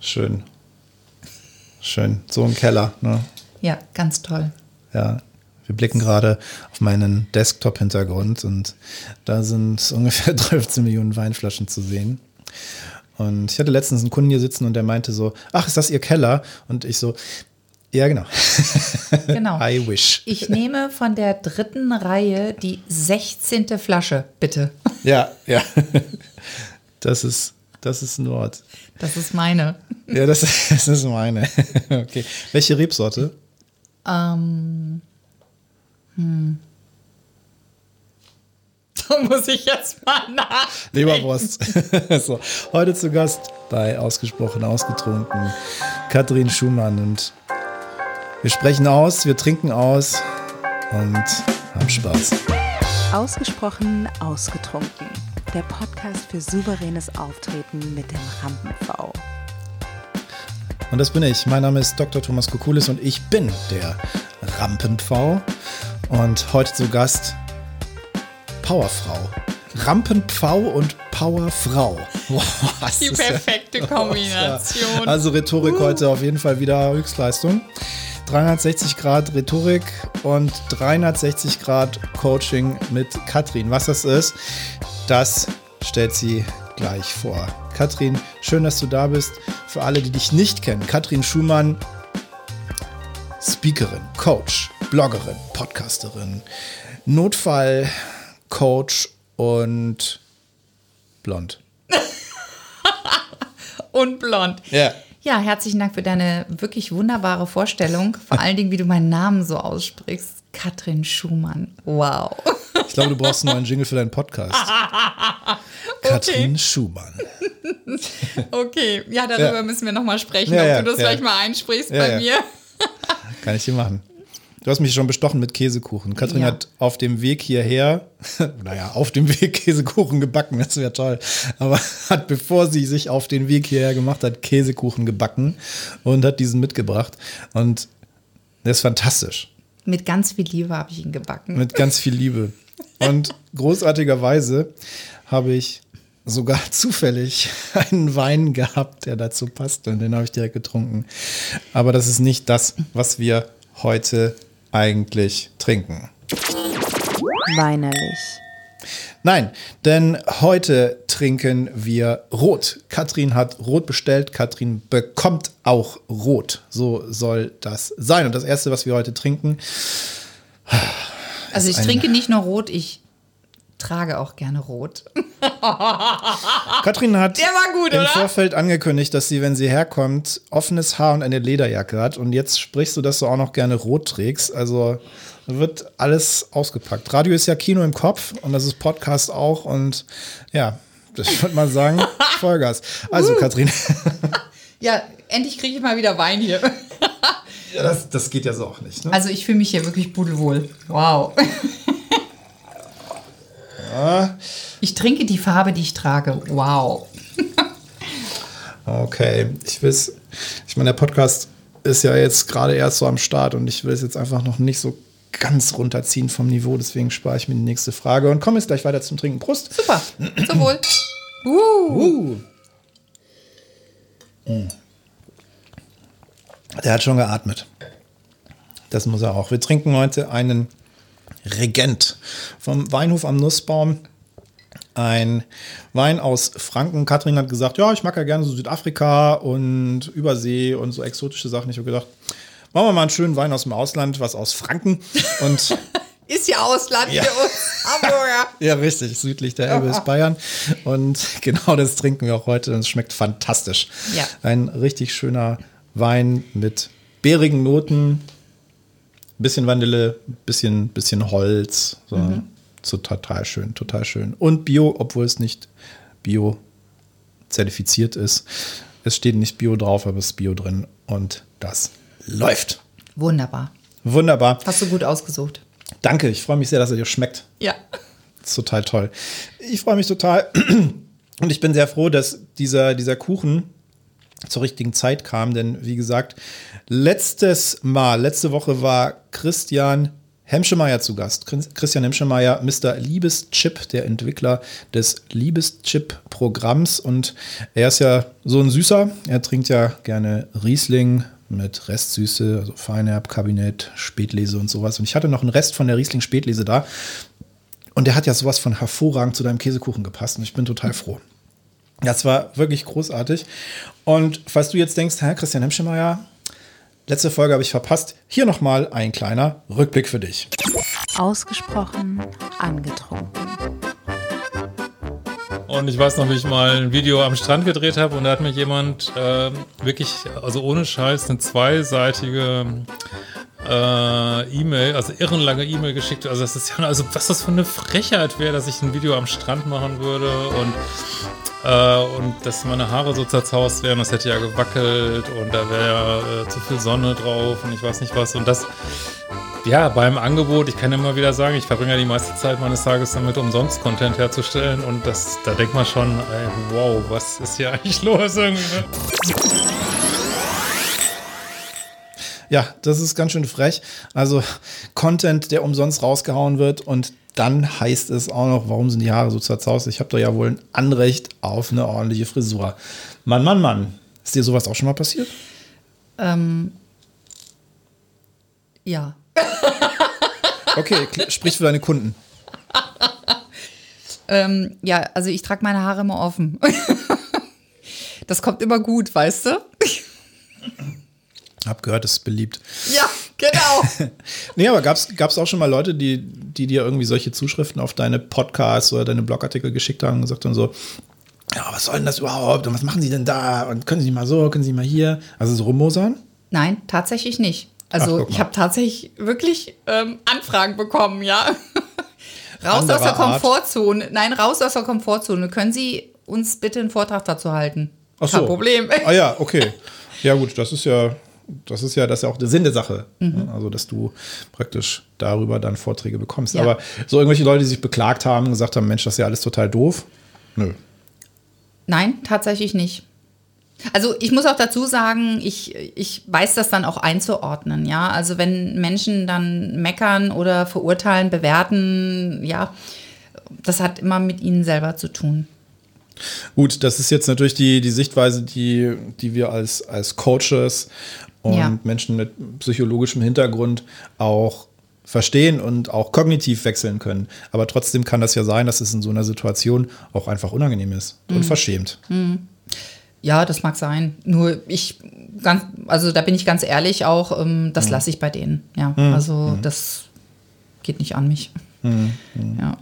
Schön. Schön. So ein Keller, ne? Ja, ganz toll. Ja. Wir blicken gerade auf meinen Desktop-Hintergrund und da sind ungefähr 13 Millionen Weinflaschen zu sehen. Und ich hatte letztens einen Kunden hier sitzen und der meinte so, ach, ist das Ihr Keller? Und ich so, ja, genau. Genau. I wish. Ich nehme von der dritten Reihe die 16. Flasche, bitte. Ja, ja. Das ist, das ist Nord. Das ist meine. Ja, das, das ist meine. Okay. Welche Rebsorte? Ähm, hm. Da muss ich jetzt mal nach. Leberwurst. so, heute zu Gast bei Ausgesprochen Ausgetrunken Katrin Schumann und wir sprechen aus, wir trinken aus und haben Spaß. Ausgesprochen ausgetrunken. Der Podcast für souveränes Auftreten mit dem Rampen-V. Und das bin ich. Mein Name ist Dr. Thomas Kokulis und ich bin der Rampenpfau. Und heute zu Gast Powerfrau. Rampenpfau und Powerfrau. Wow, Die perfekte Kombination. Also Rhetorik heute auf jeden Fall wieder Höchstleistung. 360 Grad Rhetorik und 360 Grad Coaching mit Katrin. Was das ist, das stellt sie gleich vor. Katrin, schön, dass du da bist. Für alle, die dich nicht kennen, Katrin Schumann, Speakerin, Coach, Bloggerin, Podcasterin, Notfallcoach und blond. Und blond. Ja. Ja, herzlichen Dank für deine wirklich wunderbare Vorstellung. Vor allen Dingen, wie du meinen Namen so aussprichst. Katrin Schumann. Wow. Ich glaube, du brauchst einen neuen Jingle für deinen Podcast. Katrin Schumann. Okay, ja, darüber Ja. müssen wir nochmal sprechen, Ja, ob ja, du das gleich mal einsprichst bei mir. Kann ich dir machen. Du hast mich schon bestochen mit Käsekuchen. Katrin Ja. hat auf dem Weg hierher, naja, auf dem Weg Käsekuchen gebacken, das wäre toll. Aber hat, bevor sie sich auf den Weg hierher gemacht hat, Käsekuchen gebacken und hat diesen mitgebracht. Und der ist fantastisch. Mit ganz viel Liebe habe ich ihn gebacken. Mit ganz viel Liebe. Und großartigerweise habe ich sogar zufällig einen Wein gehabt, der dazu passt. Und den habe ich direkt getrunken. Aber das ist nicht das, was wir heute eigentlich trinken. Weinerlich. Nein, denn heute trinken wir Rot. Katrin hat Rot bestellt. Katrin bekommt auch Rot. So soll das sein. Und das Erste, was wir heute trinken, also ich trinke nicht nur rot, ich trage auch gerne rot. Katrin hat Der war gut, im oder? Vorfeld angekündigt, dass sie, wenn sie herkommt, offenes Haar und eine Lederjacke hat. Und jetzt sprichst du, dass du auch noch gerne rot trägst. Also wird alles ausgepackt. Radio ist ja Kino im Kopf und das ist Podcast auch. Und ja, ich würde mal sagen, Vollgas. Also, Katrin, Ja, endlich kriege ich mal wieder Wein hier. ja, das, das geht ja so auch nicht. Ne? Also ich fühle mich hier wirklich pudelwohl. Wow. Ich trinke die Farbe, die ich trage. Wow. Okay, ich will ich meine, der Podcast ist ja jetzt gerade erst so am Start und ich will es jetzt einfach noch nicht so ganz runterziehen vom Niveau, deswegen spare ich mir die nächste Frage und komme jetzt gleich weiter zum Trinken. Prost! Super. Zum Wohl. Uh. Uh. Der hat schon geatmet. Das muss er auch. Wir trinken heute einen Regent vom Weinhof am Nussbaum. Ein Wein aus Franken. Katrin hat gesagt, ja, ich mag ja gerne so Südafrika und Übersee und so exotische Sachen. Ich habe gedacht, machen wir mal einen schönen Wein aus dem Ausland, was aus Franken. Und Ist ja Ausland Ja. für uns Hamburger. ja, richtig, südlich der Elbe ist Bayern. Und genau das trinken wir auch heute und es schmeckt fantastisch. Ja. Ein richtig schöner Wein mit beerigen Noten, bisschen Vanille, bisschen, bisschen Holz. So. so total schön, total schön. Und Bio, obwohl es nicht Bio zertifiziert ist. Es steht nicht Bio drauf, aber es ist Bio drin und das läuft. Wunderbar. Wunderbar. Hast du gut ausgesucht. Danke, ich freue mich sehr, dass er dir schmeckt. Ja. Das ist total toll. Ich freue mich total und ich bin sehr froh, dass dieser, dieser Kuchen zur richtigen Zeit kam, denn wie gesagt, letztes Mal, letzte Woche war Christian Hemschemeyer zu Gast. Christian Hemschemeyer, Mr. Liebeschip, der Entwickler des Liebeschip-Programms. Und er ist ja so ein Süßer. Er trinkt ja gerne Riesling mit Restsüße, also Feinherb, Kabinett, Spätlese und sowas. Und ich hatte noch einen Rest von der Riesling Spätlese da. Und der hat ja sowas von hervorragend zu deinem Käsekuchen gepasst. Und ich bin total froh. Das war wirklich großartig. Und falls du jetzt denkst, Herr Christian Hemschemeyer, letzte Folge habe ich verpasst, hier nochmal ein kleiner Rückblick für dich. Ausgesprochen angetrunken. Und ich weiß noch, wie ich mal ein Video am Strand gedreht habe und da hat mir jemand äh, wirklich, also ohne Scheiß, eine zweiseitige äh, E-Mail, also irrenlange E-Mail geschickt. Also das ist ja, also was das für eine Frechheit wäre, dass ich ein Video am Strand machen würde und äh, und dass meine Haare so zerzaust wären, das hätte ja gewackelt und da wäre ja äh, zu viel Sonne drauf und ich weiß nicht was. Und das, ja, beim Angebot, ich kann immer wieder sagen, ich verbringe ja die meiste Zeit meines Tages damit, umsonst Content herzustellen und das, da denkt man schon, ey, wow, was ist hier eigentlich los irgendwie? Ne? Ja, das ist ganz schön frech. Also Content, der umsonst rausgehauen wird und dann heißt es auch noch, warum sind die Haare so zerzaust? Ich habe doch ja wohl ein Anrecht auf eine ordentliche Frisur. Mann, Mann, Mann. Ist dir sowas auch schon mal passiert? Ähm, ja. Okay, sprich für deine Kunden. ähm, ja, also ich trage meine Haare immer offen. das kommt immer gut, weißt du? Hab gehört, es ist beliebt. Ja, genau. nee, aber gab es auch schon mal Leute, die, die dir irgendwie solche Zuschriften auf deine Podcasts oder deine Blogartikel geschickt haben und gesagt haben so, ja, was soll denn das überhaupt und was machen Sie denn da und können Sie mal so, können Sie mal hier? Also so rummosern? Nein, tatsächlich nicht. Also Ach, ich habe tatsächlich wirklich ähm, Anfragen bekommen, ja. raus aus der Komfortzone. Art. Nein, raus aus der Komfortzone. Können Sie uns bitte einen Vortrag dazu halten? Ach Kein so. Problem. Ah ja, okay. Ja gut, das ist ja das ist ja das ist ja auch der Sinn der Sache. Mhm. Also, dass du praktisch darüber dann Vorträge bekommst. Ja. Aber so irgendwelche Leute, die sich beklagt haben und gesagt haben, Mensch, das ist ja alles total doof. Nö. Nein, tatsächlich nicht. Also ich muss auch dazu sagen, ich, ich weiß das dann auch einzuordnen, ja. Also wenn Menschen dann meckern oder verurteilen, bewerten, ja, das hat immer mit ihnen selber zu tun. Gut, das ist jetzt natürlich die, die Sichtweise, die, die wir als, als Coaches und ja. Menschen mit psychologischem Hintergrund auch verstehen und auch kognitiv wechseln können. Aber trotzdem kann das ja sein, dass es in so einer Situation auch einfach unangenehm ist mhm. und verschämt. Mhm. Ja, das mag sein. Nur ich ganz, also da bin ich ganz ehrlich auch, ähm, das mhm. lasse ich bei denen. Ja, mhm. also mhm. das geht nicht an mich. Mhm. Ja.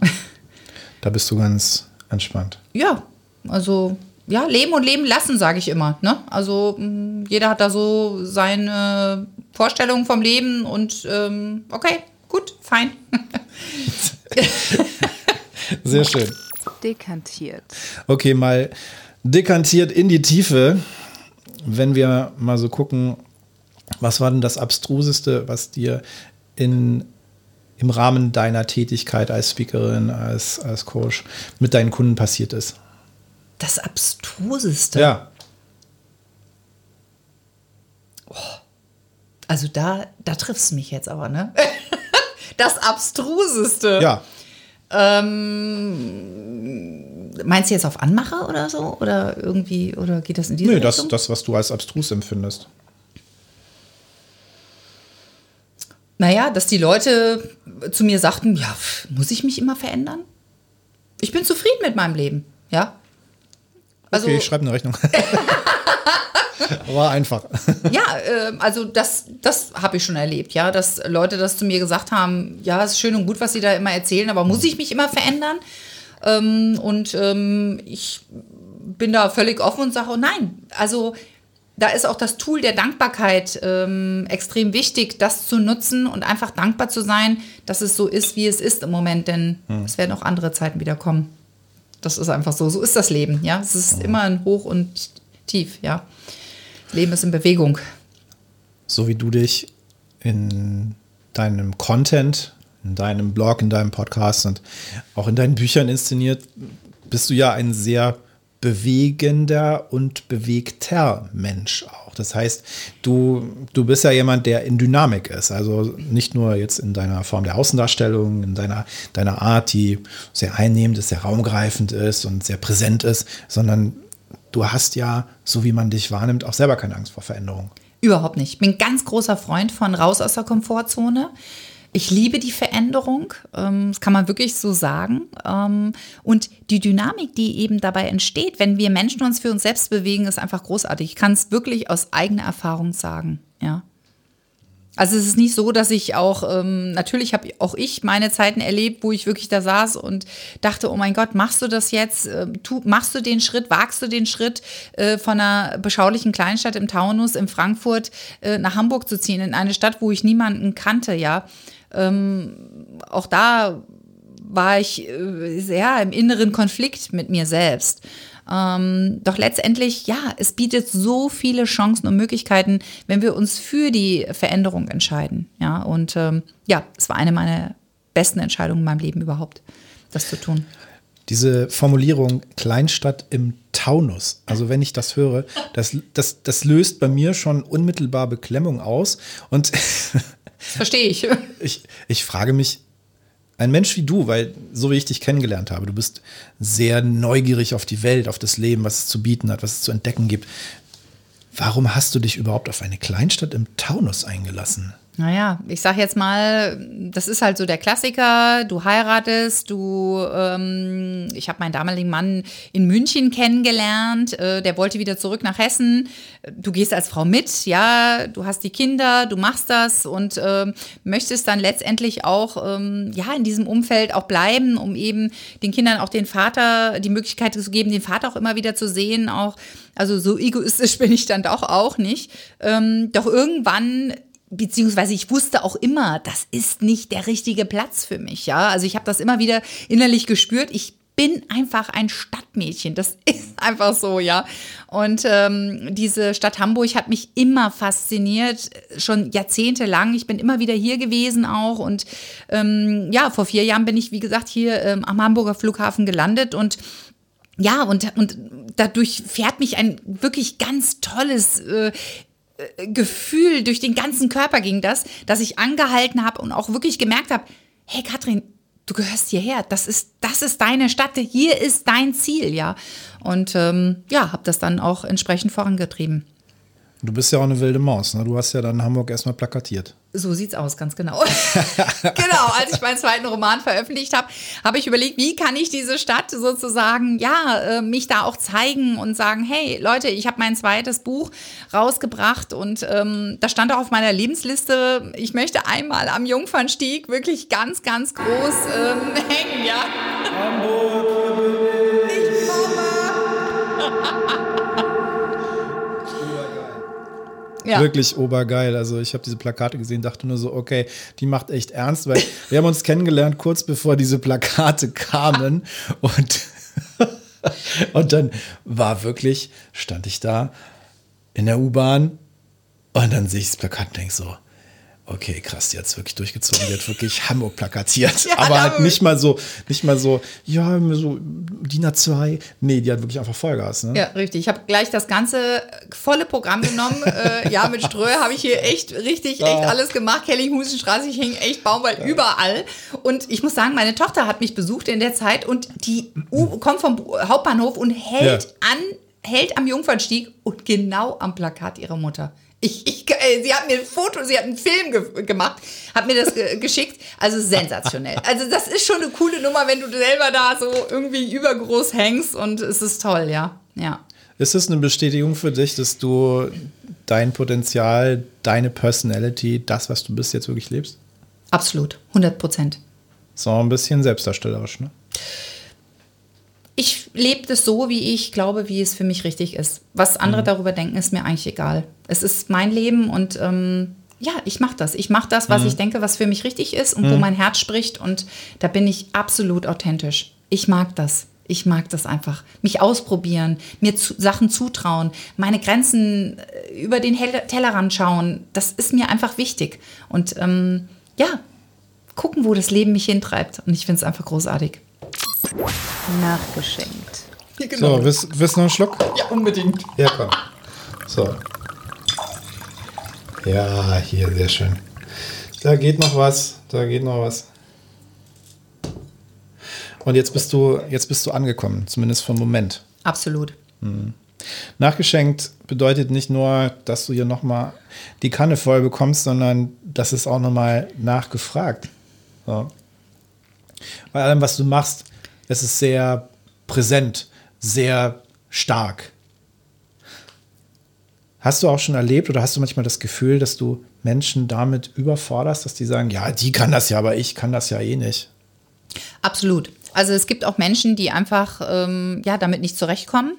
Da bist du ganz entspannt. Ja, also ja, leben und leben lassen, sage ich immer. Ne? Also mm, jeder hat da so seine Vorstellungen vom Leben und ähm, okay, gut, fein. Sehr schön. Dekantiert. Okay, mal dekantiert in die Tiefe. Wenn wir mal so gucken, was war denn das Abstruseste, was dir in, im Rahmen deiner Tätigkeit als Speakerin, als, als Coach mit deinen Kunden passiert ist? Das Abstruseste. Ja. Oh. Also da, da triffst du mich jetzt aber, ne? das Abstruseste. Ja. Ähm, meinst du jetzt auf Anmache oder so? Oder irgendwie, oder geht das in diese nee, Richtung? Nee, das, das, was du als abstrus empfindest. Naja, dass die Leute zu mir sagten, ja, muss ich mich immer verändern? Ich bin zufrieden mit meinem Leben, ja. Also, okay, ich schreibe eine Rechnung. War einfach. ja, äh, also das, das habe ich schon erlebt, ja, dass Leute das zu mir gesagt haben, ja, es ist schön und gut, was sie da immer erzählen, aber muss ich mich immer verändern? Ähm, und ähm, ich bin da völlig offen und sage, oh nein, also da ist auch das Tool der Dankbarkeit ähm, extrem wichtig, das zu nutzen und einfach dankbar zu sein, dass es so ist, wie es ist im Moment, denn hm. es werden auch andere Zeiten wieder kommen. Das ist einfach so. So ist das Leben, ja. Es ist immer ein Hoch und Tief, ja. Leben ist in Bewegung. So wie du dich in deinem Content, in deinem Blog, in deinem Podcast und auch in deinen Büchern inszeniert, bist du ja ein sehr bewegender und bewegter Mensch. Das heißt, du, du bist ja jemand, der in Dynamik ist. Also nicht nur jetzt in deiner Form der Außendarstellung, in deiner, deiner Art, die sehr einnehmend ist, sehr raumgreifend ist und sehr präsent ist, sondern du hast ja, so wie man dich wahrnimmt, auch selber keine Angst vor Veränderung. Überhaupt nicht. Ich bin ein ganz großer Freund von raus aus der Komfortzone. Ich liebe die Veränderung, ähm, das kann man wirklich so sagen. Ähm, und die Dynamik, die eben dabei entsteht, wenn wir Menschen uns für uns selbst bewegen, ist einfach großartig. Ich kann es wirklich aus eigener Erfahrung sagen. Ja. Also es ist nicht so, dass ich auch, ähm, natürlich habe auch ich meine Zeiten erlebt, wo ich wirklich da saß und dachte, oh mein Gott, machst du das jetzt? Machst du den Schritt, wagst du den Schritt äh, von einer beschaulichen Kleinstadt im Taunus, in Frankfurt, äh, nach Hamburg zu ziehen, in eine Stadt, wo ich niemanden kannte, ja. Ähm, auch da war ich äh, sehr im inneren Konflikt mit mir selbst. Ähm, doch letztendlich, ja, es bietet so viele Chancen und Möglichkeiten, wenn wir uns für die Veränderung entscheiden. Ja, und ähm, ja, es war eine meiner besten Entscheidungen in meinem Leben überhaupt, das zu tun. Diese Formulierung Kleinstadt im Taunus, also wenn ich das höre, das, das, das löst bei mir schon unmittelbar Beklemmung aus. Und verstehe ich. ich, ich frage mich, ein Mensch wie du, weil so wie ich dich kennengelernt habe, du bist sehr neugierig auf die Welt, auf das Leben, was es zu bieten hat, was es zu entdecken gibt. Warum hast du dich überhaupt auf eine Kleinstadt im Taunus eingelassen? Naja, ich sag jetzt mal, das ist halt so der Klassiker. Du heiratest, du, ähm, ich habe meinen damaligen Mann in München kennengelernt, äh, der wollte wieder zurück nach Hessen. Du gehst als Frau mit, ja, du hast die Kinder, du machst das und äh, möchtest dann letztendlich auch, ähm, ja, in diesem Umfeld auch bleiben, um eben den Kindern auch den Vater, die Möglichkeit zu geben, den Vater auch immer wieder zu sehen, auch also so egoistisch bin ich dann doch auch nicht. Ähm, doch irgendwann beziehungsweise ich wusste auch immer, das ist nicht der richtige Platz für mich, ja. Also ich habe das immer wieder innerlich gespürt. Ich bin einfach ein Stadtmädchen. Das ist einfach so, ja. Und ähm, diese Stadt Hamburg hat mich immer fasziniert, schon jahrzehntelang. Ich bin immer wieder hier gewesen auch. Und ähm, ja, vor vier Jahren bin ich, wie gesagt, hier ähm, am Hamburger Flughafen gelandet und ja, und, und dadurch fährt mich ein wirklich ganz tolles äh, Gefühl durch den ganzen Körper ging das, dass ich angehalten habe und auch wirklich gemerkt habe, hey Katrin, du gehörst hierher, das ist, das ist deine Stadt, hier ist dein Ziel, ja. Und ähm, ja, habe das dann auch entsprechend vorangetrieben. Du bist ja auch eine wilde Maus, ne? Du hast ja dann Hamburg erstmal plakatiert. So sieht's aus, ganz genau. genau, als ich meinen zweiten Roman veröffentlicht habe, habe ich überlegt, wie kann ich diese Stadt sozusagen, ja, äh, mich da auch zeigen und sagen, hey Leute, ich habe mein zweites Buch rausgebracht und ähm, da stand auch auf meiner Lebensliste, ich möchte einmal am Jungfernstieg wirklich ganz, ganz groß ähm, hängen, ja. Hamburg. Ja. Wirklich obergeil. Also ich habe diese Plakate gesehen, dachte nur so, okay, die macht echt ernst, weil wir haben uns kennengelernt kurz bevor diese Plakate kamen und und dann war wirklich, stand ich da in der U-Bahn und dann sehe ich das Plakat und denke so, okay, krass, die hat es wirklich durchgezogen, die hat wirklich Hamburg plakatiert. Ja, aber halt nicht mal so, nicht mal so, ja, so DIN A2. Nee, die hat wirklich einfach Vollgas. Ne? Ja, richtig. Ich habe gleich das ganze volle Programm genommen. äh, ja, mit Ströhe habe ich hier echt richtig, echt ah. alles gemacht. Kellinghusenstraße, ich hing echt Baumwald ja. überall. Und ich muss sagen, meine Tochter hat mich besucht in der Zeit und die U kommt vom Hauptbahnhof und hält ja. an, hält am Jungfernstieg und genau am Plakat ihrer Mutter. Ich, ich, äh, sie hat mir ein Foto, sie hat einen Film ge gemacht, hat mir das ge geschickt. Also sensationell. Also das ist schon eine coole Nummer, wenn du selber da so irgendwie übergroß hängst und es ist toll, ja. ja. Ist es eine Bestätigung für dich, dass du dein Potenzial, deine Personality, das, was du bist, jetzt wirklich lebst? Absolut, 100 Prozent. So ein bisschen selbstdarstellerisch, ne? Ich lebe das so, wie ich glaube, wie es für mich richtig ist. Was andere mhm. darüber denken, ist mir eigentlich egal. Es ist mein Leben und ähm, ja, ich mache das. Ich mache das, was mhm. ich denke, was für mich richtig ist und mhm. wo mein Herz spricht. Und da bin ich absolut authentisch. Ich mag das. Ich mag das einfach. Mich ausprobieren, mir zu, Sachen zutrauen, meine Grenzen äh, über den Tellerrand schauen. Das ist mir einfach wichtig. Und ähm, ja, gucken, wo das Leben mich hintreibt. Und ich finde es einfach großartig. Nachgeschenkt. Genau. So, willst, willst du noch einen Schluck? Ja, unbedingt. Ja, komm. So. Ja, hier, sehr schön. Da geht noch was, da geht noch was. Und jetzt bist du, jetzt bist du angekommen, zumindest einen Moment. Absolut. Nachgeschenkt bedeutet nicht nur, dass du hier nochmal die Kanne voll bekommst, sondern das ist auch nochmal nachgefragt. So. Bei allem, was du machst, es ist sehr präsent, sehr stark. Hast du auch schon erlebt oder hast du manchmal das Gefühl, dass du Menschen damit überforderst, dass die sagen, ja, die kann das ja, aber ich kann das ja eh nicht? Absolut. Also es gibt auch Menschen, die einfach ähm, ja, damit nicht zurechtkommen.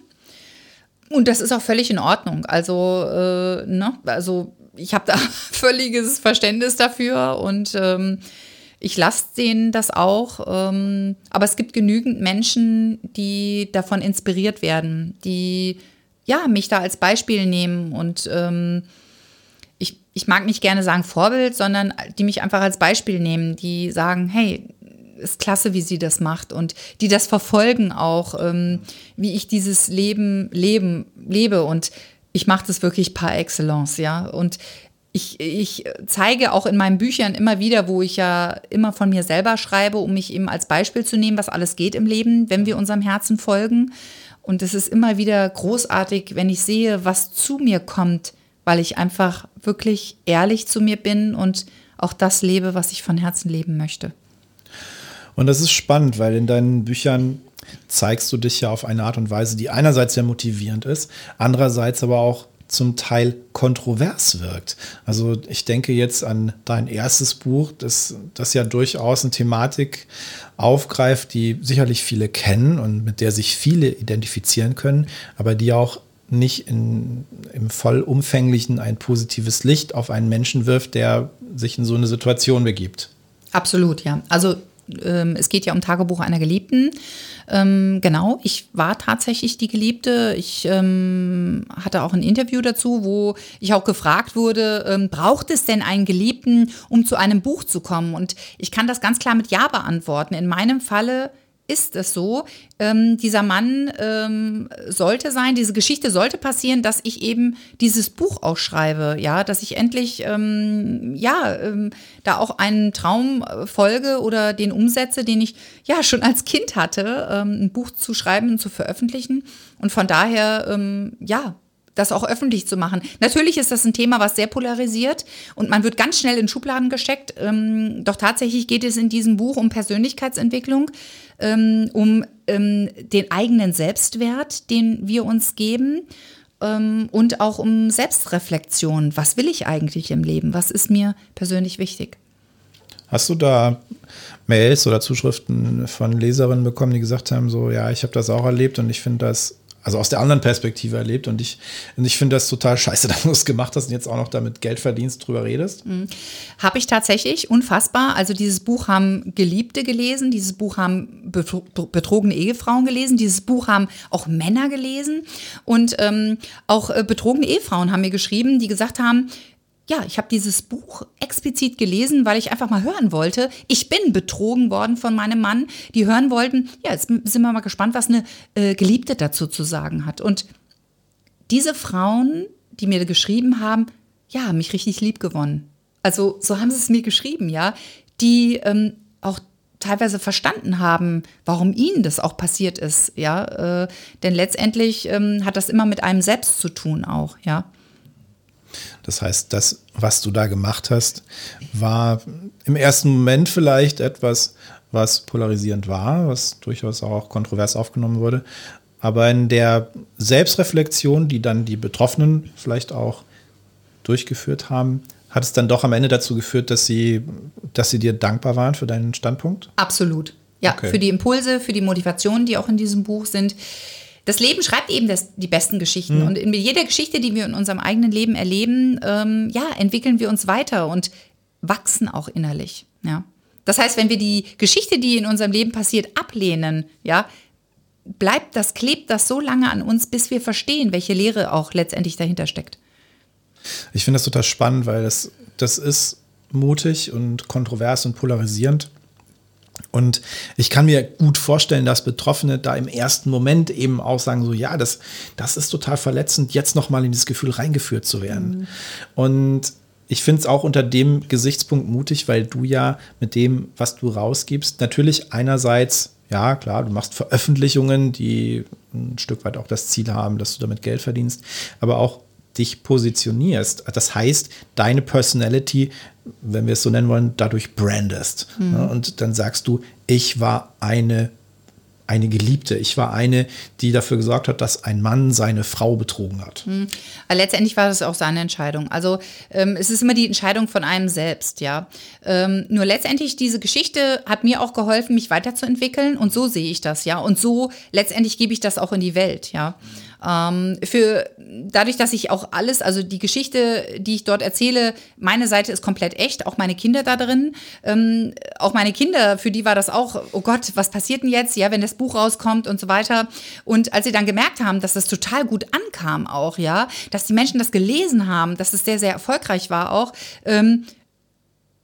Und das ist auch völlig in Ordnung. Also, äh, ne? also ich habe da völliges Verständnis dafür und ähm, ich lasse denen das auch. Ähm, aber es gibt genügend Menschen, die davon inspiriert werden, die ja mich da als Beispiel nehmen und ähm, ich, ich mag nicht gerne sagen Vorbild, sondern die mich einfach als Beispiel nehmen, die sagen, hey, ist klasse, wie sie das macht und die das verfolgen auch, ähm, wie ich dieses Leben leben, lebe und ich mache das wirklich par excellence, ja. Und ich, ich zeige auch in meinen Büchern immer wieder, wo ich ja immer von mir selber schreibe, um mich eben als Beispiel zu nehmen, was alles geht im Leben, wenn wir unserem Herzen folgen. Und es ist immer wieder großartig, wenn ich sehe, was zu mir kommt, weil ich einfach wirklich ehrlich zu mir bin und auch das lebe, was ich von Herzen leben möchte. Und das ist spannend, weil in deinen Büchern zeigst du dich ja auf eine Art und Weise, die einerseits sehr motivierend ist, andererseits aber auch zum Teil kontrovers wirkt. Also ich denke jetzt an dein erstes Buch, das, das ja durchaus eine Thematik aufgreift, die sicherlich viele kennen und mit der sich viele identifizieren können, aber die auch nicht in, im vollumfänglichen ein positives Licht auf einen Menschen wirft, der sich in so eine Situation begibt. Absolut, ja. Also ähm, es geht ja um Tagebuch einer Geliebten. Ähm, genau, ich war tatsächlich die Geliebte. Ich ähm, hatte auch ein Interview dazu, wo ich auch gefragt wurde, ähm, braucht es denn einen Geliebten, um zu einem Buch zu kommen? Und ich kann das ganz klar mit Ja beantworten. In meinem Falle ist es so, ähm, dieser Mann ähm, sollte sein, diese Geschichte sollte passieren, dass ich eben dieses Buch auch schreibe, ja, dass ich endlich, ähm, ja, ähm, da auch einen Traum äh, folge oder den umsetze, den ich ja schon als Kind hatte, ähm, ein Buch zu schreiben und zu veröffentlichen. Und von daher, ähm, ja, das auch öffentlich zu machen. Natürlich ist das ein Thema, was sehr polarisiert und man wird ganz schnell in Schubladen gesteckt. Ähm, doch tatsächlich geht es in diesem Buch um Persönlichkeitsentwicklung, ähm, um ähm, den eigenen Selbstwert, den wir uns geben ähm, und auch um Selbstreflexion. Was will ich eigentlich im Leben? Was ist mir persönlich wichtig? Hast du da Mails oder Zuschriften von Leserinnen bekommen, die gesagt haben, so, ja, ich habe das auch erlebt und ich finde das also aus der anderen Perspektive erlebt. Und ich, und ich finde das total scheiße, dass du es gemacht hast und jetzt auch noch damit Geld verdienst, drüber redest. Mhm. Habe ich tatsächlich, unfassbar. Also dieses Buch haben Geliebte gelesen, dieses Buch haben betrogene Ehefrauen gelesen, dieses Buch haben auch Männer gelesen und ähm, auch äh, betrogene Ehefrauen haben mir geschrieben, die gesagt haben, ja, ich habe dieses Buch explizit gelesen, weil ich einfach mal hören wollte. Ich bin betrogen worden von meinem Mann. Die hören wollten, ja, jetzt sind wir mal gespannt, was eine äh, Geliebte dazu zu sagen hat. Und diese Frauen, die mir geschrieben haben, ja, haben mich richtig lieb gewonnen. Also so haben sie es mir geschrieben, ja, die ähm, auch teilweise verstanden haben, warum ihnen das auch passiert ist, ja, äh, denn letztendlich ähm, hat das immer mit einem selbst zu tun auch, ja. Das heißt, das, was du da gemacht hast, war im ersten Moment vielleicht etwas, was polarisierend war, was durchaus auch kontrovers aufgenommen wurde. Aber in der Selbstreflexion, die dann die Betroffenen vielleicht auch durchgeführt haben, hat es dann doch am Ende dazu geführt, dass sie, dass sie dir dankbar waren für deinen Standpunkt? Absolut. Ja, okay. für die Impulse, für die Motivationen, die auch in diesem Buch sind das Leben schreibt eben das, die besten Geschichten. Mhm. Und in jeder Geschichte, die wir in unserem eigenen Leben erleben, ähm, ja, entwickeln wir uns weiter und wachsen auch innerlich. Ja. Das heißt, wenn wir die Geschichte, die in unserem Leben passiert, ablehnen, ja, bleibt das, klebt das so lange an uns, bis wir verstehen, welche Lehre auch letztendlich dahinter steckt. Ich finde das total spannend, weil das, das ist mutig und kontrovers und polarisierend. Und ich kann mir gut vorstellen, dass Betroffene da im ersten Moment eben auch sagen, so ja, das, das ist total verletzend, jetzt nochmal in dieses Gefühl reingeführt zu werden. Mhm. Und ich finde es auch unter dem Gesichtspunkt mutig, weil du ja mit dem, was du rausgibst, natürlich einerseits, ja klar, du machst Veröffentlichungen, die ein Stück weit auch das Ziel haben, dass du damit Geld verdienst, aber auch dich positionierst. Das heißt, deine Personality, wenn wir es so nennen wollen, dadurch brandest. Mhm. Und dann sagst du, ich war eine eine Geliebte. Ich war eine, die dafür gesorgt hat, dass ein Mann seine Frau betrogen hat. Mhm. Letztendlich war das auch seine Entscheidung. Also ähm, es ist immer die Entscheidung von einem selbst, ja. Ähm, nur letztendlich diese Geschichte hat mir auch geholfen, mich weiterzuentwickeln und so sehe ich das, ja. Und so letztendlich gebe ich das auch in die Welt, ja. Ähm, für dadurch, dass ich auch alles, also die Geschichte, die ich dort erzähle, meine Seite ist komplett echt, auch meine Kinder da drin, ähm, auch meine Kinder, für die war das auch, oh Gott, was passiert denn jetzt, ja, wenn das Buch rauskommt und so weiter. Und als sie dann gemerkt haben, dass das total gut ankam auch, ja, dass die Menschen das gelesen haben, dass es sehr, sehr erfolgreich war auch, ähm,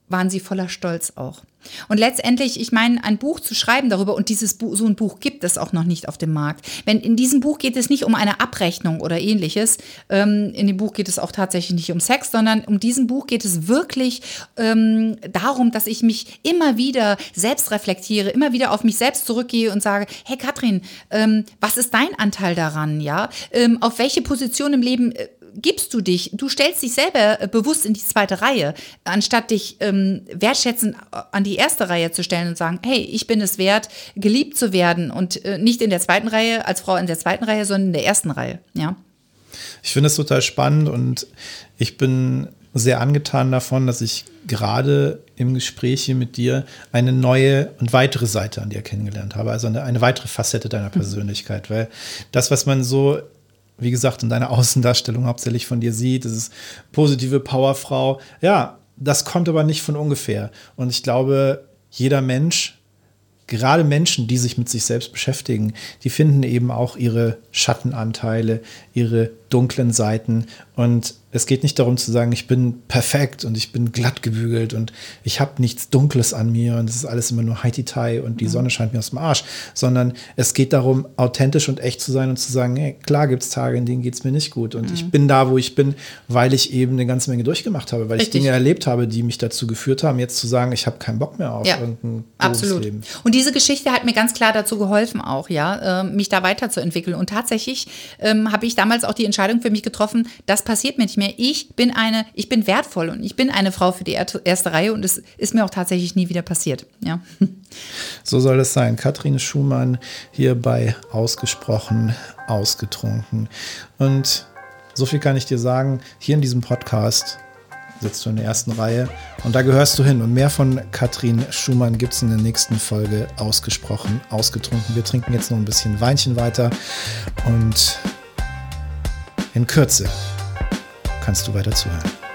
waren sie voller Stolz auch. Und letztendlich, ich meine, ein Buch zu schreiben darüber und dieses Buch, so ein Buch gibt es auch noch nicht auf dem Markt. Wenn in diesem Buch geht es nicht um eine Abrechnung oder ähnliches. Ähm, in dem Buch geht es auch tatsächlich nicht um Sex, sondern um diesem Buch geht es wirklich ähm, darum, dass ich mich immer wieder selbst reflektiere, immer wieder auf mich selbst zurückgehe und sage, hey Katrin, ähm, was ist dein Anteil daran? Ja, ähm, auf welche Position im Leben äh, gibst du dich, du stellst dich selber äh, bewusst in die zweite Reihe, anstatt dich ähm, wertschätzend an die erste Reihe zu stellen und sagen, hey, ich bin es wert, geliebt zu werden und äh, nicht in der zweiten Reihe, als Frau in der zweiten Reihe, sondern in der ersten Reihe, ja. Ich finde es total spannend und ich bin sehr angetan davon, dass ich gerade im Gespräch hier mit dir eine neue und weitere Seite an dir kennengelernt habe, also eine, eine weitere Facette deiner Persönlichkeit, weil das, was man so wie gesagt, in deiner Außendarstellung hauptsächlich von dir sieht, dieses positive Powerfrau. Ja, das kommt aber nicht von ungefähr. Und ich glaube, jeder Mensch, gerade Menschen, die sich mit sich selbst beschäftigen, die finden eben auch ihre Schattenanteile, ihre dunklen Seiten. Und es geht nicht darum zu sagen, ich bin perfekt und ich bin glatt gebügelt und ich habe nichts Dunkles an mir und es ist alles immer nur Haiti-Tai und die mhm. Sonne scheint mir aus dem Arsch, sondern es geht darum, authentisch und echt zu sein und zu sagen, hey, klar gibt es Tage, in denen geht es mir nicht gut und mhm. ich bin da, wo ich bin, weil ich eben eine ganze Menge durchgemacht habe, weil Richtig. ich Dinge erlebt habe, die mich dazu geführt haben, jetzt zu sagen, ich habe keinen Bock mehr auf ja, irgendein absolut. Leben. Und diese Geschichte hat mir ganz klar dazu geholfen auch, ja, äh, mich da weiterzuentwickeln und tatsächlich ähm, habe ich damals auch die Entscheidung für mich getroffen, das passiert mir nicht mehr. Ich bin eine, ich bin wertvoll und ich bin eine Frau für die erste Reihe und es ist mir auch tatsächlich nie wieder passiert. Ja. So soll es sein. Katrin Schumann hier bei Ausgesprochen Ausgetrunken. Und so viel kann ich dir sagen, hier in diesem Podcast sitzt du in der ersten Reihe und da gehörst du hin. Und mehr von Katrin Schumann gibt es in der nächsten Folge ausgesprochen, ausgetrunken. Wir trinken jetzt noch ein bisschen Weinchen weiter und in Kürze kannst du weiter zuhören.